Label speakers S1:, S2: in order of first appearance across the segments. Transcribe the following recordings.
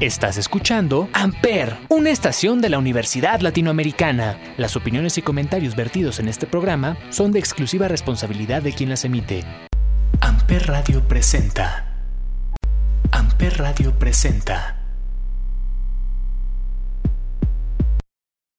S1: Estás escuchando Amper, una estación de la Universidad Latinoamericana. Las opiniones y comentarios vertidos en este programa son de exclusiva responsabilidad de quien las emite. Amper Radio presenta. Amper Radio presenta.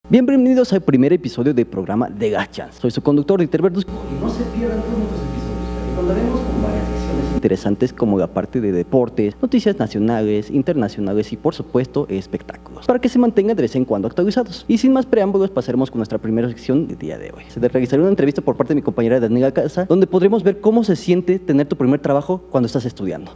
S2: Bienvenidos al primer episodio del programa de Gachans. Soy su conductor, Dieter Verduzco. Y no se pierdan todos nuestros episodios. Contaremos con varias interesantes como la parte de deportes, noticias nacionales, internacionales y por supuesto espectáculos, para que se mantengan de vez en cuando actualizados. Y sin más preámbulos, pasaremos con nuestra primera sección del día de hoy. Se realizará una entrevista por parte de mi compañera Daniela Casa, donde podremos ver cómo se siente tener tu primer trabajo cuando estás estudiando.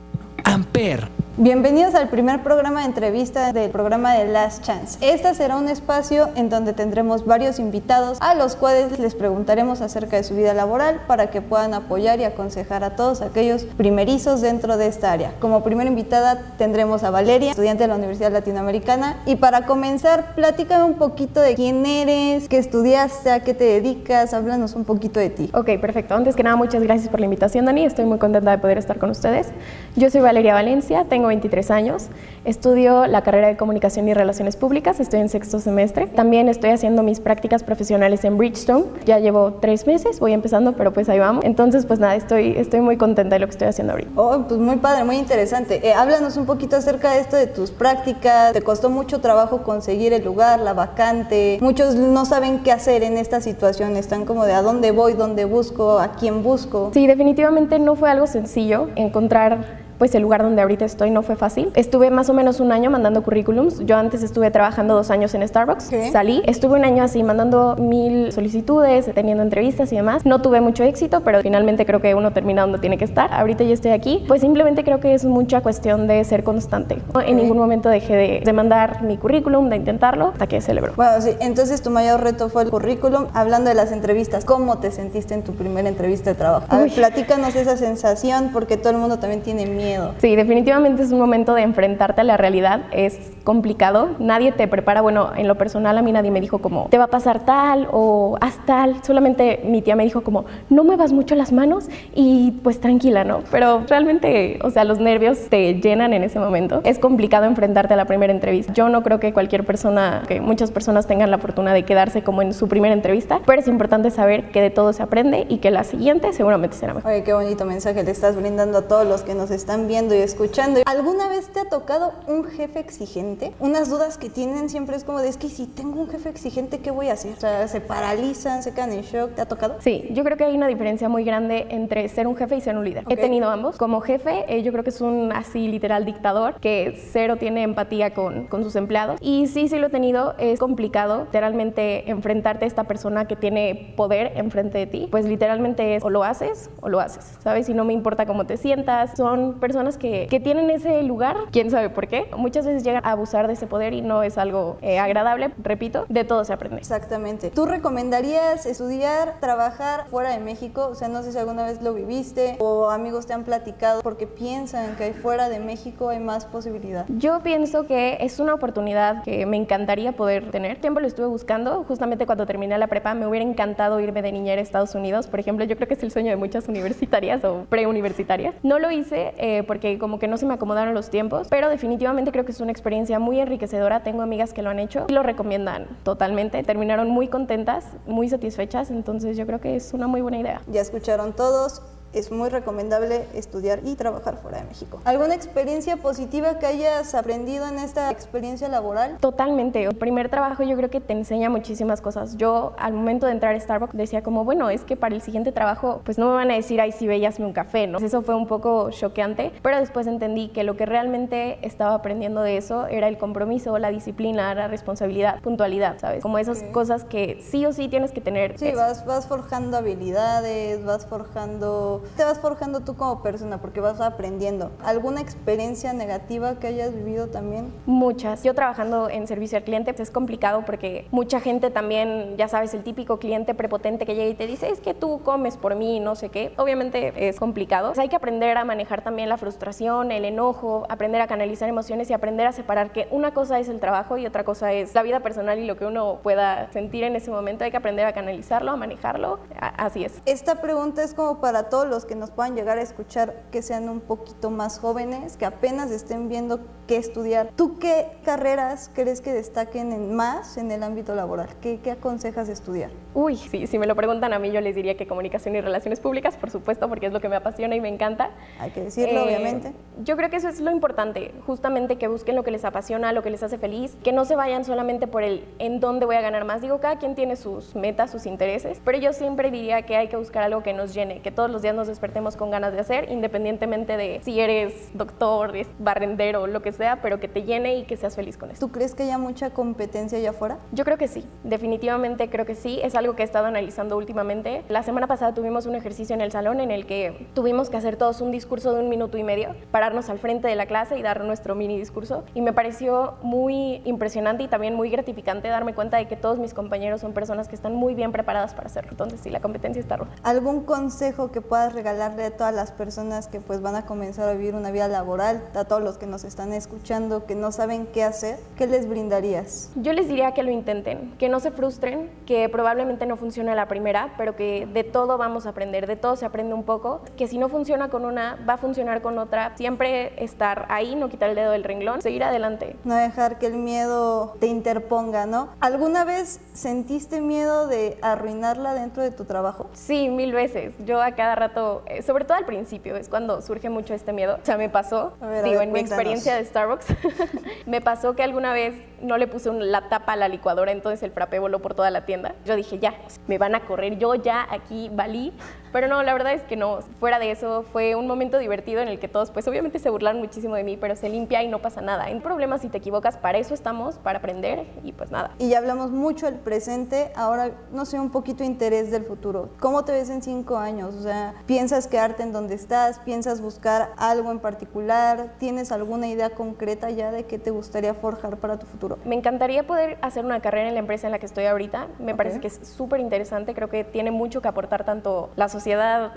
S3: Bienvenidos al primer programa de entrevista del programa de Last Chance. Este será un espacio en donde tendremos varios invitados a los cuales les preguntaremos acerca de su vida laboral para que puedan apoyar y aconsejar a todos aquellos primerizos dentro de esta área. Como primera invitada tendremos a Valeria, estudiante de la Universidad Latinoamericana. Y para comenzar, platícame un poquito de quién eres, qué estudiaste, a qué te dedicas, háblanos un poquito de ti.
S4: Ok, perfecto. Antes que nada, muchas gracias por la invitación, Dani. Estoy muy contenta de poder estar con ustedes. Yo soy Valeria Valencia, tengo 23 años, estudio la carrera de Comunicación y Relaciones Públicas, estoy en sexto semestre. También estoy haciendo mis prácticas profesionales en Bridgestone, ya llevo tres meses, voy empezando, pero pues ahí vamos. Entonces, pues nada, estoy, estoy muy contenta de lo que estoy haciendo ahorita.
S3: Oh, pues muy padre, muy interesante. Eh, háblanos un poquito acerca de esto de tus prácticas. ¿Te costó mucho trabajo conseguir el lugar, la vacante? Muchos no saben qué hacer en esta situación, están como de a dónde voy, dónde busco, a quién busco.
S4: Sí, definitivamente no fue algo sencillo encontrar pues el lugar donde ahorita estoy no fue fácil. Estuve más o menos un año mandando currículums. Yo antes estuve trabajando dos años en Starbucks.
S3: ¿Qué?
S4: Salí, estuve un año así mandando mil solicitudes, teniendo entrevistas y demás. No tuve mucho éxito, pero finalmente creo que uno termina donde tiene que estar. Ahorita ya estoy aquí. Pues simplemente creo que es mucha cuestión de ser constante. ¿no? En ningún momento dejé de, de mandar mi currículum, de intentarlo, hasta que celebró.
S3: Bueno, sí, entonces tu mayor reto fue el currículum. Hablando de las entrevistas, ¿cómo te sentiste en tu primera entrevista de trabajo? A ver, platícanos esa sensación porque todo el mundo también tiene miedo.
S4: Sí, definitivamente es un momento de enfrentarte a la realidad. Es complicado. Nadie te prepara. Bueno, en lo personal a mí nadie me dijo como, te va a pasar tal o haz tal. Solamente mi tía me dijo como, no muevas mucho las manos y pues tranquila, ¿no? Pero realmente, o sea, los nervios te llenan en ese momento. Es complicado enfrentarte a la primera entrevista. Yo no creo que cualquier persona, que muchas personas tengan la fortuna de quedarse como en su primera entrevista, pero es importante saber que de todo se aprende y que la siguiente seguramente será mejor.
S3: Oye, qué bonito mensaje le estás brindando a todos los que nos están viendo y escuchando. ¿Alguna vez te ha tocado un jefe exigente? Unas dudas que tienen siempre es como de, es que si tengo un jefe exigente, ¿qué voy a hacer? O sea, se paralizan, se quedan en shock. ¿Te ha tocado?
S4: Sí, yo creo que hay una diferencia muy grande entre ser un jefe y ser un líder. He tenido ambos. Como jefe, eh, yo creo que es un así literal dictador que cero tiene empatía con, con sus empleados. Y sí, sí lo he tenido. Es complicado literalmente enfrentarte a esta persona que tiene poder enfrente de ti. Pues literalmente es o lo haces o lo haces, ¿sabes? Y no me importa cómo te sientas. Son personas que, que tienen ese lugar, quién sabe por qué. Muchas veces llegan a abusar de ese poder y no es algo eh, agradable. Repito, de todo se aprende.
S3: Exactamente. ¿Tú recomendarías estudiar, trabajar fuera de México? O sea, no sé si alguna vez lo viviste o amigos te han platicado porque piensan que fuera de México hay más posibilidad.
S4: Yo pienso que es una oportunidad que me encantaría poder tener. Tiempo lo estuve buscando, justamente cuando terminé la prepa me hubiera encantado irme de niñera a Estados Unidos, por ejemplo, yo creo que es el sueño de muchas universitarias o preuniversitarias. No lo hice eh, porque como que no se me acomodaron los tiempos, pero definitivamente creo que es una experiencia muy enriquecedora. Tengo amigas que lo han hecho y lo recomiendan totalmente. Terminaron muy contentas, muy satisfechas, entonces yo creo que es una muy buena idea.
S3: Ya escucharon todos. Es muy recomendable estudiar y trabajar fuera de México. ¿Alguna experiencia positiva que hayas aprendido en esta experiencia laboral?
S4: Totalmente. El primer trabajo yo creo que te enseña muchísimas cosas. Yo al momento de entrar a Starbucks decía como, bueno, es que para el siguiente trabajo pues no me van a decir, ay, sí, veíasme un café, ¿no? Eso fue un poco choqueante, pero después entendí que lo que realmente estaba aprendiendo de eso era el compromiso, la disciplina, la responsabilidad, puntualidad, ¿sabes? Como esas cosas que sí o sí tienes que tener.
S3: Sí, vas forjando habilidades, vas forjando, te vas forjando tú como persona porque vas aprendiendo. ¿Alguna experiencia negativa que hayas vivido también?
S4: Muchas. Yo trabajando en servicio al cliente pues es complicado porque mucha gente también, ya sabes, el típico cliente prepotente que llega y te dice, es que tú comes por mí, no sé qué. Obviamente es complicado. Pues hay que aprender a manejar también la frustración, el enojo, aprender a canalizar emociones y aprender a separar que una cosa es el trabajo y otra cosa es la vida personal y lo que uno pueda sentir en ese momento. Hay que aprender a canalizarlo, a manejarlo. A- Así es.
S3: Esta pregunta es como para todos los los que nos puedan llegar a escuchar que sean un poquito más jóvenes, que apenas estén viendo qué estudiar. ¿Tú qué carreras crees que destaquen en más en el ámbito laboral? ¿Qué, qué aconsejas estudiar?
S4: Uy, sí, si me lo preguntan a mí, yo les diría que comunicación y relaciones públicas, por supuesto, porque es lo que me apasiona y me encanta.
S3: Hay que decirlo,
S4: Eh,
S3: obviamente.
S4: Yo creo que eso es lo importante, justamente que busquen lo que les apasiona, lo que les hace feliz, que no se vayan solamente por el en dónde voy a ganar más. Digo, cada quien tiene sus metas, sus intereses, pero yo siempre diría que hay que buscar algo que nos llene, que todos los días nos despertemos con ganas de hacer, independientemente de si eres doctor, barrendero, lo que sea, pero que te llene y que seas feliz con eso.
S3: ¿Tú crees que haya mucha competencia allá afuera?
S4: Yo creo que sí, definitivamente creo que sí, es algo que he estado analizando últimamente. La semana pasada tuvimos un ejercicio en el salón en el que tuvimos que hacer todos un discurso de un minuto y medio, pararnos al frente de la clase y dar nuestro mini discurso. Y me pareció muy impresionante y también muy gratificante darme cuenta de que todos mis compañeros son personas que están muy bien preparadas para hacerlo. Entonces sí, la competencia está ruda.
S3: ¿Algún consejo que puedas regalarle a todas las personas que pues van a comenzar a vivir una vida laboral, a todos los que nos están escuchando, que no saben qué hacer? ¿Qué les brindarías?
S4: Yo les diría que lo intenten, que no se frustren, que probablemente no funcione a la primera, pero que de todo vamos a aprender, de todo se aprende un poco, que si no funciona con una, va a funcionar con otra. Siempre estar ahí, no quitar el dedo del renglón, seguir adelante.
S3: No dejar que el miedo te interponga, ¿no? ¿Alguna vez sentiste miedo de arruinarla dentro de tu trabajo?
S4: Sí, mil veces. Yo a cada rato, eh, sobre todo al principio, es cuando surge mucho este miedo. O sea, me pasó,
S3: ver,
S4: digo,
S3: ver,
S4: en mi
S3: cuéntanos.
S4: experiencia de Starbucks, me pasó que alguna vez no le puse un- la tapa a la licuadora, entonces el frappé voló por toda la tienda. Yo dije, ya, me van a correr, yo ya aquí valí. Pero no, la verdad es que no. Fuera de eso, fue un momento divertido en el que todos, pues obviamente se burlaron muchísimo de mí, pero se limpia y no pasa nada. En problemas si te equivocas, para eso estamos, para aprender y pues nada.
S3: Y ya hablamos mucho del presente, ahora no sé, un poquito interés del futuro. ¿Cómo te ves en cinco años? O sea, ¿piensas quedarte en donde estás? ¿Piensas buscar algo en particular? ¿Tienes alguna idea concreta ya de qué te gustaría forjar para tu futuro?
S4: Me encantaría poder hacer una carrera en la empresa en la que estoy ahorita. Me
S3: Ok.
S4: parece que es súper interesante. Creo que tiene mucho que aportar tanto la sociedad,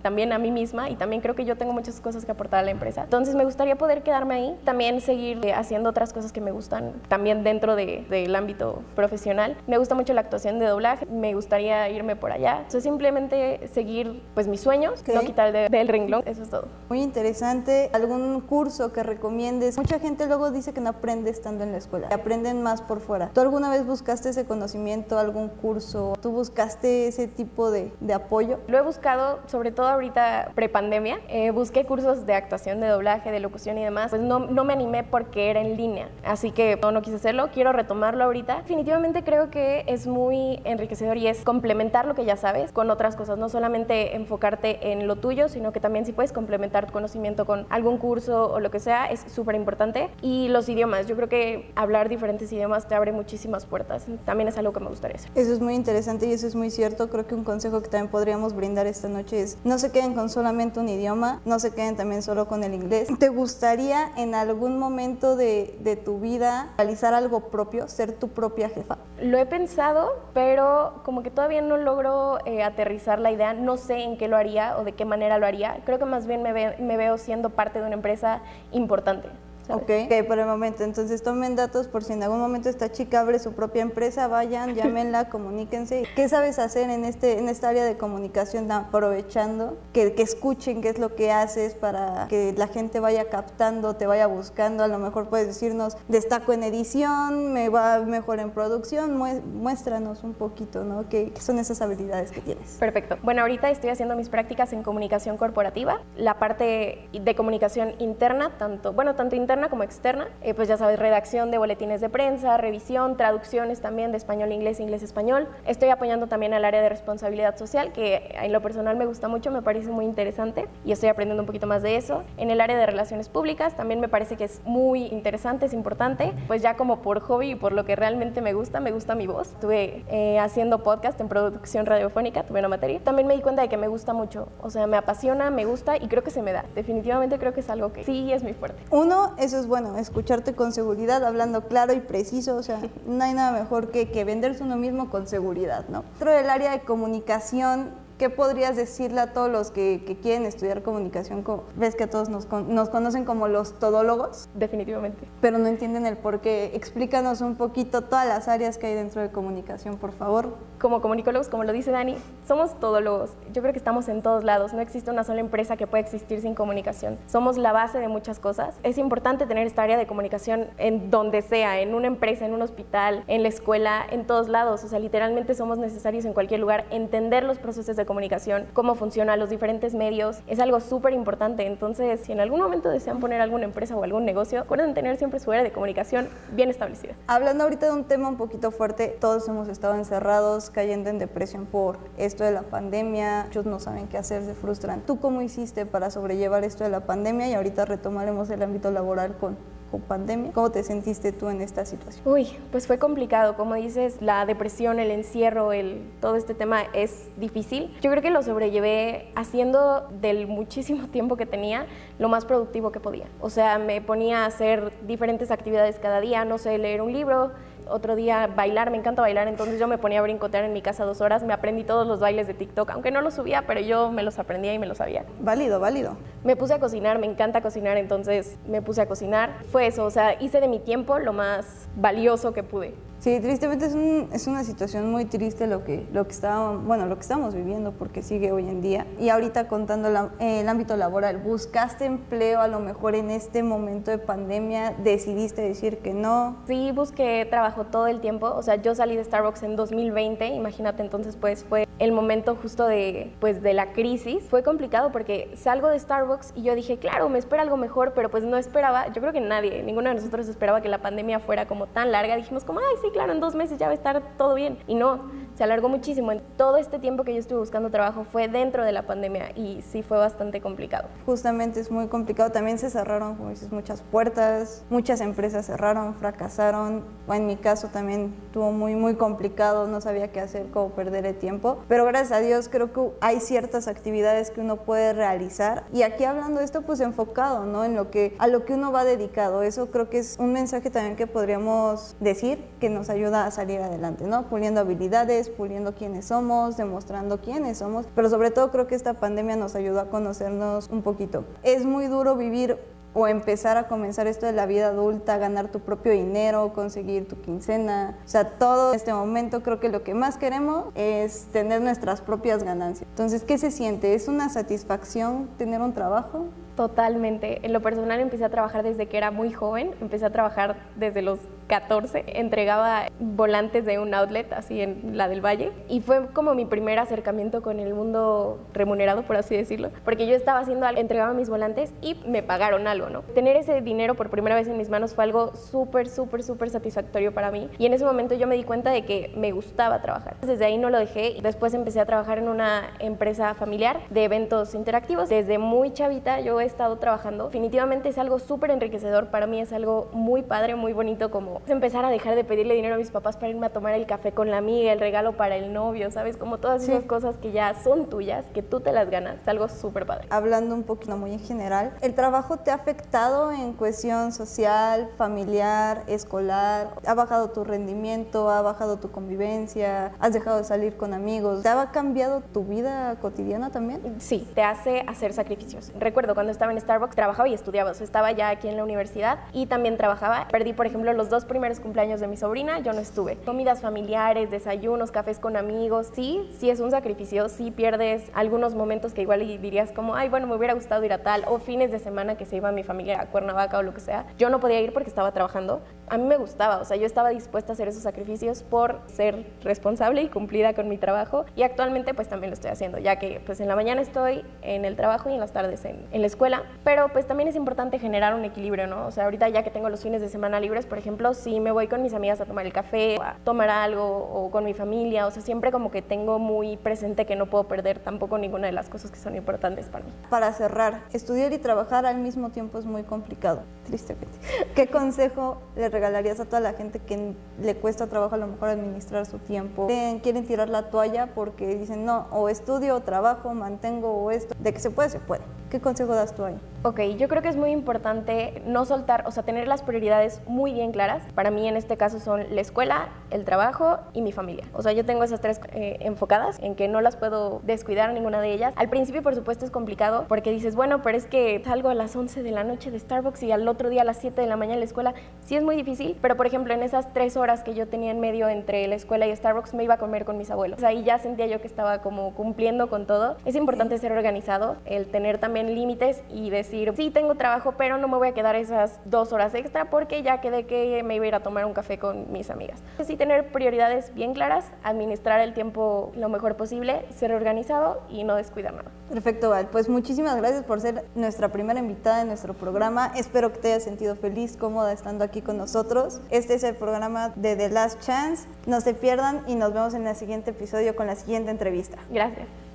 S4: también a mí misma y también creo que yo tengo muchas cosas que aportar a la empresa. Entonces me gustaría poder quedarme ahí, también seguir eh, haciendo otras cosas que me gustan, también dentro de- del ámbito profesional. Me gusta mucho la actuación de doblaje, me gustaría irme por allá. O sea, simplemente seguir pues mis sueños,
S3: Ok.
S4: no quitar el dedo del renglón. Eso es todo.
S3: Muy interesante. ¿Algún curso que recomiendes? Mucha gente luego dice que no aprende estando en la escuela, que aprenden más por fuera. ¿Tú alguna vez buscaste ese conocimiento, algún curso? ¿Tú buscaste ese tipo de, de apoyo?
S4: Lo he buscado, sobre todo ahorita prepandemia. Eh, busqué cursos de actuación, de doblaje, de locución y demás. Pues no, no me animé porque era en línea. Así que no, no quise hacerlo. Quiero retomarlo ahorita. Definitivamente creo que es muy enriquecedor y es complementar lo que ya sabes con otras cosas. No solamente enfocarte en lo tuyo, sino que también si puedes complementar tu conocimiento con algún curso o lo que sea, es súper importante. Y los idiomas. Yo creo que hablar diferentes idiomas te abre muchísimas puertas. También es algo que me gustaría hacer.
S3: Eso es muy interesante y eso es muy cierto. Creo que un consejo que también podríamos brindar esta noche no se queden con solamente un idioma, no se queden también solo con el inglés. ¿Te gustaría en algún momento de, tu vida realizar algo propio, ser tu propia jefa?
S4: Lo he pensado, pero como que todavía no logro eh, aterrizar la idea, no sé en qué lo haría o de qué manera lo haría. Creo que más bien me veo siendo parte de una empresa importante. ¿Sabes?
S3: Ok, por el momento. Entonces tomen datos por si en algún momento esta chica abre su propia empresa, vayan, llámenla, comuníquense. ¿Qué sabes hacer en, este, en esta área de comunicación aprovechando? Que, que escuchen qué es lo que haces para que la gente vaya captando, te vaya buscando. A lo mejor puedes decirnos, destaco en edición, me va mejor en producción, muéstranos un poquito, ¿no? ¿Qué, qué son esas habilidades que tienes?
S4: Perfecto. Bueno, ahorita estoy haciendo mis prácticas en comunicación corporativa, la parte de comunicación interna, tanto, bueno, tanto interna como externa, eh, pues ya sabes, redacción de boletines de prensa, revisión, traducciones también de español a inglés, inglés a español. Estoy apoyando también al área de responsabilidad social, que en lo personal me gusta mucho, me parece muy interesante y estoy aprendiendo un poquito más de eso. En el área de relaciones públicas también me parece que es muy interesante, es importante, pues ya como por hobby y por lo que realmente me gusta, me gusta mi voz. Estuve eh, haciendo podcast en producción radiofónica, tuve una materia. También me di cuenta de que me gusta mucho, o sea, me apasiona, me gusta y creo que se me da. Definitivamente creo que es algo que sí es muy fuerte.
S3: Uno, eso es bueno, escucharte con seguridad, hablando claro y preciso, o sea, no hay nada mejor que, que venderse uno mismo con seguridad, ¿no? Dentro del área de comunicación, ¿Qué podrías decirle a todos los que, quieren estudiar comunicación? Ves que todos nos, nos, conocen como los todólogos.
S4: Definitivamente.
S3: Pero no entienden el por qué. Explícanos un poquito todas las áreas que hay dentro de comunicación, por favor.
S4: Como comunicólogos, como lo dice Dani, somos todólogos. Yo creo que estamos en todos lados. No existe una sola empresa que pueda existir sin comunicación. Somos la base de muchas cosas. Es importante tener esta área de comunicación en donde sea, en una empresa, en un hospital, en la escuela, en todos lados. O sea, literalmente somos necesarios en cualquier lugar. Entender los procesos de comunicación, cómo funcionan los diferentes medios, es algo súper importante. Entonces, si en algún momento desean poner alguna empresa o algún negocio, acuerden tener siempre su área de comunicación bien establecida.
S3: Hablando ahorita de un tema un poquito fuerte, todos hemos estado encerrados, cayendo en depresión por esto de la pandemia, muchos no saben qué hacer, se frustran. ¿Tú cómo hiciste para sobrellevar esto de la pandemia? Y ahorita retomaremos el ámbito laboral con o pandemia. ¿Cómo te sentiste tú en esta situación?
S4: Uy, pues fue complicado. Como dices, la depresión, el encierro, el, todo este tema es difícil. Yo creo que lo sobrellevé haciendo del muchísimo tiempo que tenía lo más productivo que podía. O sea, me ponía a hacer diferentes actividades cada día, no sé, leer un libro, otro día bailar, me encanta bailar, entonces yo me ponía a brincotear en mi casa dos horas, me aprendí todos los bailes de TikTok, aunque no los subía, pero yo me los aprendía y me los sabía.
S3: Válido, válido.
S4: Me puse a cocinar, me encanta cocinar, entonces me puse a cocinar. Fue eso, o sea, hice de mi tiempo lo más valioso que pude.
S3: Sí, tristemente es, un, es, una situación muy triste lo que, lo, que estábamos, bueno, lo que estamos viviendo porque sigue hoy en día. Y ahorita contando el ámbito laboral, ¿buscaste empleo a lo mejor en este momento de pandemia? ¿Decidiste decir que no?
S4: Sí, busqué trabajo todo el tiempo. O sea, yo salí de Starbucks en 2020, imagínate, entonces pues fue el momento justo de, pues, de la crisis. Fue complicado porque salgo de Starbucks y yo dije, claro, me espera algo mejor, pero pues no esperaba, yo creo que nadie, ninguno de nosotros esperaba que la pandemia fuera como tan larga. Dijimos como, ay, sí, claro, en dos meses ya va a estar todo bien. Y no, se alargó muchísimo. Todo este tiempo que yo estuve buscando trabajo fue dentro de la pandemia y sí fue bastante complicado.
S3: Justamente es muy complicado. También se cerraron, como dices, muchas puertas, muchas empresas cerraron, fracasaron. En mi caso también estuvo muy, muy complicado, no sabía qué hacer, cómo perder el tiempo. Pero gracias a Dios creo que hay ciertas actividades que uno puede realizar. Y aquí hablando de esto, pues enfocado, ¿no? En lo que, a lo que uno va dedicado. Eso creo que es un mensaje también que podríamos decir que nos ayuda a salir adelante, ¿no? Puliendo habilidades, puliendo quiénes somos, demostrando quiénes somos, pero sobre todo creo que esta pandemia nos ayudó a conocernos un poquito. Es muy duro vivir o empezar a comenzar esto de la vida adulta, ganar tu propio dinero, conseguir tu quincena. O sea, todo este momento creo que lo que más queremos es tener nuestras propias ganancias. Entonces, ¿qué se siente? ¿Es una satisfacción tener un trabajo?
S4: Totalmente. En lo personal empecé a trabajar desde que era muy joven, empecé a trabajar desde los 14, entregaba volantes de un outlet así en la del Valle y fue como mi primer acercamiento con el mundo remunerado, por así decirlo, porque yo estaba haciendo algo, entregaba mis volantes y me pagaron algo, ¿no? Tener ese dinero por primera vez en mis manos fue algo súper, súper, súper satisfactorio para mí y en ese momento yo me di cuenta de que me gustaba trabajar. Desde ahí no lo dejé después empecé a trabajar en una empresa familiar de eventos interactivos. Desde muy chavita yo he estado trabajando. Definitivamente es algo súper enriquecedor, para mí es algo muy padre, muy bonito como empezar a dejar de pedirle dinero a mis papás para irme a tomar el café con la amiga, el regalo para el novio, ¿sabes? Como todas esas cosas que ya son tuyas, que tú te las ganas. Es algo súper padre.
S3: Hablando un poquito muy en general, ¿el trabajo te ha afectado en cuestión social, familiar, escolar? ¿Ha bajado tu rendimiento? ¿Ha bajado tu convivencia? ¿Has dejado de salir con amigos? ¿Te ha cambiado tu vida cotidiana también?
S4: Sí, te hace hacer sacrificios. Recuerdo cuando estaba en Starbucks, trabajaba y estudiaba. O sea, estaba ya aquí en la universidad y también trabajaba. Perdí, por ejemplo, los dos primeros cumpleaños de mi sobrina, yo no estuve. Comidas familiares, desayunos, cafés con amigos. Sí, sí es un sacrificio, sí pierdes algunos momentos que igual dirías como, ay, bueno, me hubiera gustado ir a tal, o fines de semana que se iba mi familia a Cuernavaca o lo que sea. Yo no podía ir porque estaba trabajando. A mí me gustaba, o sea, yo estaba dispuesta a hacer esos sacrificios por ser responsable y cumplida con mi trabajo y actualmente pues también lo estoy haciendo, ya que pues en la mañana estoy en el trabajo y en las tardes en, en la escuela, pero pues también es importante generar un equilibrio, ¿no? O sea, ahorita ya que tengo los fines de semana libres, por ejemplo, si me voy con mis amigas a tomar el café, a tomar algo o con mi familia, o sea, siempre como que tengo muy presente que no puedo perder tampoco ninguna de las cosas que son importantes para mí.
S3: Para cerrar, estudiar y trabajar al mismo tiempo es muy complicado, tristemente. ¿Qué consejo le regalarías a toda la gente que le cuesta trabajo a lo mejor administrar su tiempo? Quieren tirar la toalla porque dicen, no, o estudio, o trabajo, mantengo o esto. De que se puede, se puede
S5: ¿Qué consejo das tú ahí?
S4: Ok, yo creo que es muy importante no soltar, o sea, tener las prioridades muy bien claras. Para mí en este caso son la escuela, el trabajo y mi familia. O sea, yo tengo esas tres eh, enfocadas en que no las puedo descuidar ninguna de ellas. Al principio, por supuesto, es complicado porque dices, bueno, pero es que salgo a las 11 de la noche de Starbucks y al otro día a las 7 de la mañana en la escuela. Sí es muy difícil, pero por ejemplo, en esas tres horas que yo tenía en medio entre la escuela y Starbucks, me iba a comer con mis abuelos. Ahí ya sentía yo que estaba como cumpliendo con todo. Es importante ser organizado, el tener también límites y decir, sí, tengo trabajo, pero no me voy a quedar esas dos horas extra porque ya quedé que me iba a ir a tomar un café con mis amigas. Sí, tener prioridades bien claras, administrar el tiempo lo mejor posible, ser organizado y no descuidar nada.
S5: Perfecto, Val. Pues muchísimas gracias por ser nuestra primera invitada en nuestro programa. Espero que te hayas sentido feliz, cómoda estando aquí con nosotros. Este es el programa de The Last Chance. No se pierdan y nos vemos en el siguiente episodio con la siguiente entrevista.
S4: Gracias.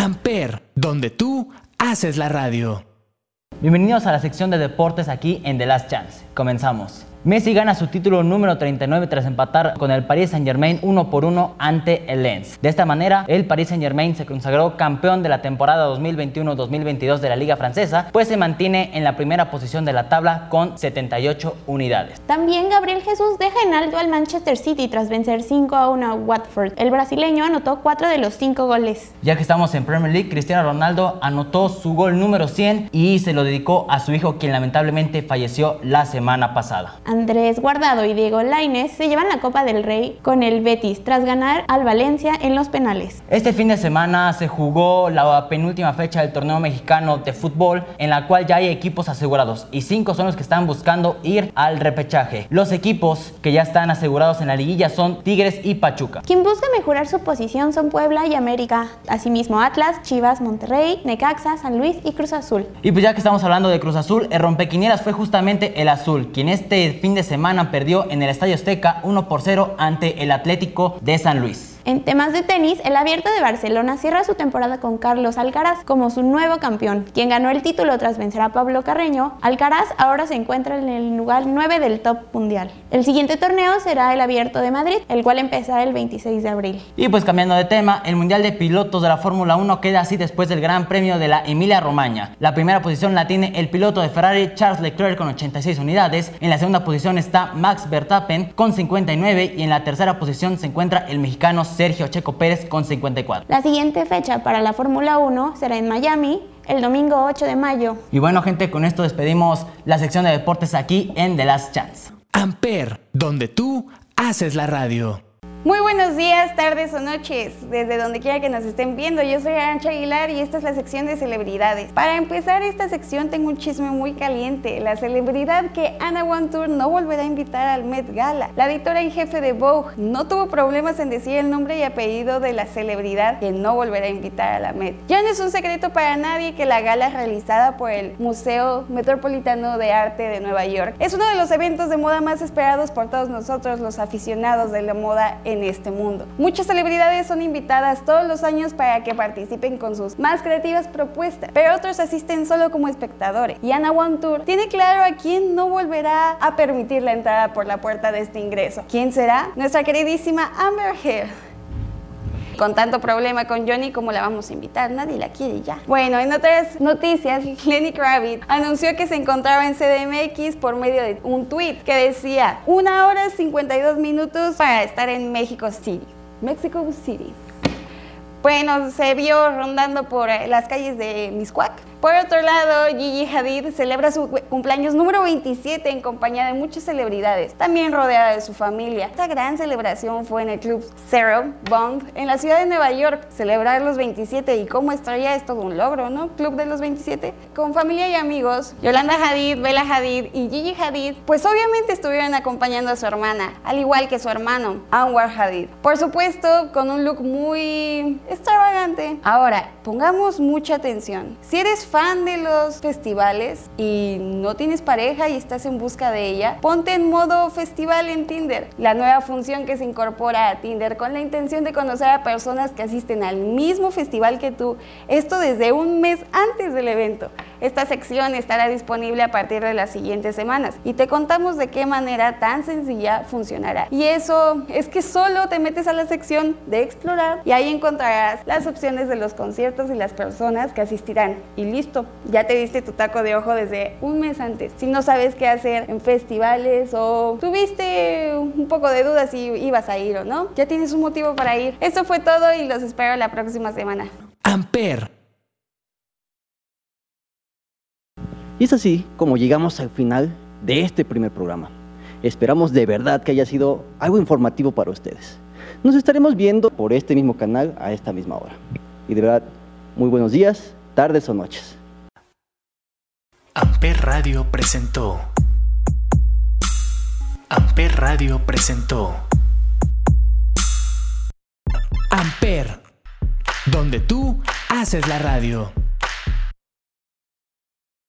S1: Amper, donde tú haces la radio.
S2: Bienvenidos a la sección de deportes aquí en The Last Chance. Comenzamos. Messi gana su título número 39 tras empatar con el Paris Saint Germain uno por uno ante el Lens. De esta manera, el Paris Saint Germain se consagró campeón de la temporada 2021-2022 de la Liga Francesa, pues se mantiene en la primera posición de la tabla con 78 unidades.
S6: También Gabriel Jesús deja en alto al Manchester City tras vencer 5 a 1 a Watford. El brasileño anotó 4 de los 5 goles.
S2: Ya que estamos en Premier League, Cristiano Ronaldo anotó su gol número 100 y se lo dedicó a su hijo quien lamentablemente falleció la semana pasada.
S6: Andrés Guardado y Diego Lainez se llevan la Copa del Rey con el Betis tras ganar al Valencia en los penales.
S2: Este fin de semana se jugó la penúltima fecha del torneo mexicano de fútbol en la cual ya hay equipos asegurados y cinco son los que están buscando ir al repechaje. Los equipos que ya están asegurados en la liguilla son Tigres y Pachuca.
S6: Quien busca mejorar su posición son Puebla y América. Asimismo Atlas, Chivas, Monterrey, Necaxa, San Luis y Cruz Azul.
S2: Y pues ya que estamos hablando de Cruz Azul, el rompequinieras fue justamente el azul, quien este fin de semana perdió en el Estadio Azteca 1 por 0 ante el Atlético de San Luis.
S6: En temas de tenis, el Abierto de Barcelona cierra su temporada con Carlos Alcaraz como su nuevo campeón, quien ganó el título tras vencer a Pablo Carreño. Alcaraz ahora se encuentra en el lugar 9 del top mundial. El siguiente torneo será el Abierto de Madrid, el cual empezará el 26 de abril.
S2: Y pues cambiando de tema, el Mundial de Pilotos de la Fórmula 1 queda así después del Gran Premio de la Emilia Romagna. La primera posición la tiene el piloto de Ferrari Charles Leclerc con 86 unidades, en la segunda posición está Max Verstappen con 59 y en la tercera posición se encuentra el mexicano Sergio Checo Pérez con 54.
S6: La siguiente fecha para la Fórmula 1 será en Miami el domingo 8 de mayo.
S2: Y bueno gente, con esto despedimos la sección de deportes aquí en The Last Chance.
S1: Amper, donde tú haces la radio.
S5: Muy buenos días, tardes o noches, desde donde quiera que nos estén viendo. Yo soy Arancha Aguilar y esta es la sección de celebridades. Para empezar esta sección tengo un chisme muy caliente. La celebridad que Anna Wintour no volverá a invitar al Met Gala. La editora en jefe de Vogue no tuvo problemas en decir el nombre y apellido de la celebridad que no volverá a invitar a la Met. Ya no es un secreto para nadie que la gala realizada por el Museo Metropolitano de Arte de Nueva York es uno de los eventos de moda más esperados por todos nosotros los aficionados de la moda en este mundo. Muchas celebridades son invitadas todos los años para que participen con sus más creativas propuestas, pero otros asisten solo como espectadores. Y Anna Tour tiene claro a quién no volverá a permitir la entrada por la puerta de este ingreso. ¿Quién será? Nuestra queridísima Amber Heard con tanto problema con Johnny, ¿cómo la vamos a invitar? Nadie la quiere ya. Bueno, en otras noticias, Lenny Kravitz anunció que se encontraba en CDMX por medio de un tweet que decía una hora 52 minutos para estar en México City. Mexico City. Bueno, se vio rondando por las calles de Miscuac por otro lado, Gigi Hadid celebra su cumpleaños número 27 en compañía de muchas celebridades, también rodeada de su familia. Esta gran celebración fue en el club Zero Bond en la ciudad de Nueva York. Celebrar los 27 y cómo estrella es todo un logro, ¿no? Club de los 27. Con familia y amigos, Yolanda Hadid, Bella Hadid y Gigi Hadid, pues obviamente estuvieron acompañando a su hermana, al igual que su hermano, Anwar Hadid. Por supuesto, con un look muy extravagante. Ahora, pongamos mucha atención. Si eres fan de los festivales y no tienes pareja y estás en busca de ella, ponte en modo festival en Tinder, la nueva función que se incorpora a Tinder con la intención de conocer a personas que asisten al mismo festival que tú, esto desde un mes antes del evento. Esta sección estará disponible a partir de las siguientes semanas y te contamos de qué manera tan sencilla funcionará. Y eso es que solo te metes a la sección de explorar y ahí encontrarás las opciones de los conciertos y las personas que asistirán. Y listo, ya te diste tu taco de ojo desde un mes antes. Si no sabes qué hacer en festivales o tuviste un poco de dudas si ibas a ir o no, ya tienes un motivo para ir. Eso fue todo y los espero la próxima semana.
S1: Amper.
S7: Y es así como llegamos al final de este primer programa. Esperamos de verdad que haya sido algo informativo para ustedes. Nos estaremos viendo por este mismo canal a esta misma hora. Y de verdad, muy buenos días, tardes o noches.
S1: Amper Radio presentó. Amper Radio presentó. Amper, donde tú haces la radio.